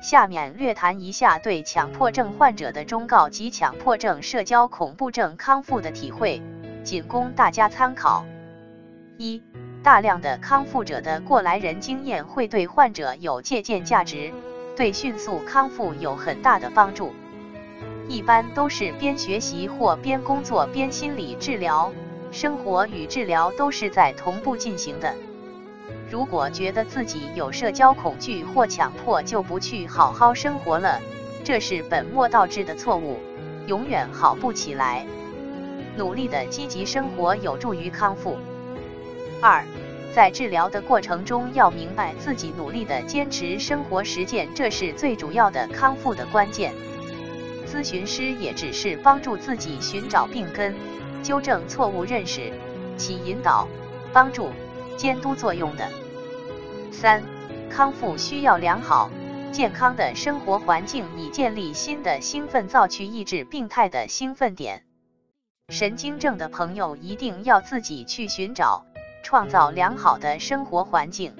下面略谈一下对强迫症患者的忠告及强迫症、社交恐怖症康复的体会，仅供大家参考。一、大量的康复者的过来人经验会对患者有借鉴价值，对迅速康复有很大的帮助。一般都是边学习或边工作边心理治疗，生活与治疗都是在同步进行的。如果觉得自己有社交恐惧或强迫，就不去好好生活了，这是本末倒置的错误，永远好不起来。努力的积极生活有助于康复。二，在治疗的过程中，要明白自己努力的坚持生活实践，这是最主要的康复的关键。咨询师也只是帮助自己寻找病根，纠正错误认识，起引导、帮助、监督作用的。三，康复需要良好、健康的生活环境，以建立新的兴奋灶去抑制病态的兴奋点。神经症的朋友一定要自己去寻找。创造良好的生活环境，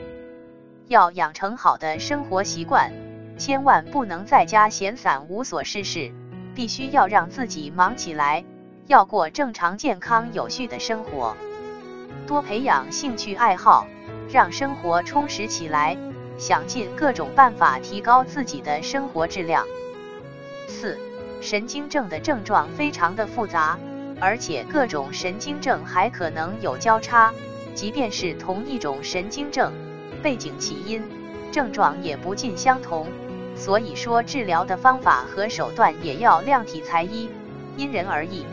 要养成好的生活习惯，千万不能在家闲散无所事事，必须要让自己忙起来，要过正常、健康、有序的生活。多培养兴趣爱好，让生活充实起来，想尽各种办法提高自己的生活质量。四、神经症的症状非常的复杂，而且各种神经症还可能有交叉。即便是同一种神经症，背景起因、症状也不尽相同，所以说治疗的方法和手段也要量体裁衣，因人而异。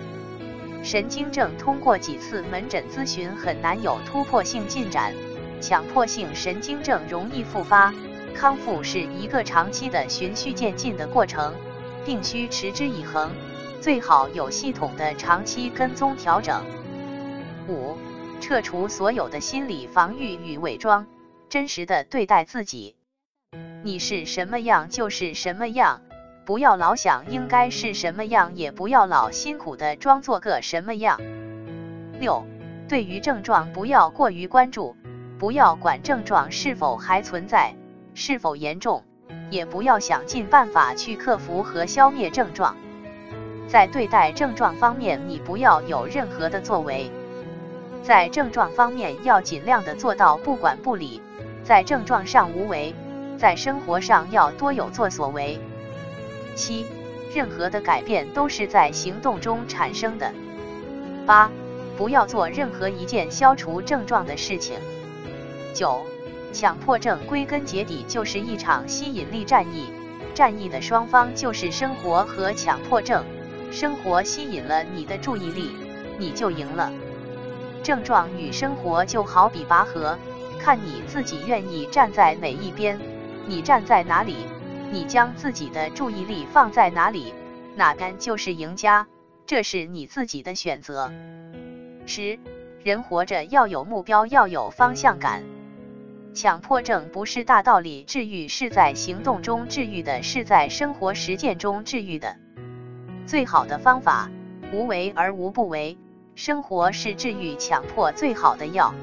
神经症通过几次门诊咨询很难有突破性进展，强迫性神经症容易复发，康复是一个长期的循序渐进的过程，并需持之以恒，最好有系统的长期跟踪调整。五。撤除所有的心理防御与伪装，真实的对待自己。你是什么样就是什么样，不要老想应该是什么样，也不要老辛苦的装作个什么样。六，对于症状不要过于关注，不要管症状是否还存在，是否严重，也不要想尽办法去克服和消灭症状。在对待症状方面，你不要有任何的作为。在症状方面要尽量的做到不管不理，在症状上无为，在生活上要多有作所为。七，任何的改变都是在行动中产生的。八，不要做任何一件消除症状的事情。九，强迫症归根结底就是一场吸引力战役，战役的双方就是生活和强迫症，生活吸引了你的注意力，你就赢了。症状与生活就好比拔河，看你自己愿意站在哪一边。你站在哪里，你将自己的注意力放在哪里，哪边就是赢家。这是你自己的选择。十，人活着要有目标，要有方向感。强迫症不是大道理治愈，是在行动中治愈的，是在生活实践中治愈的。最好的方法，无为而无不为。生活是治愈强迫最好的药。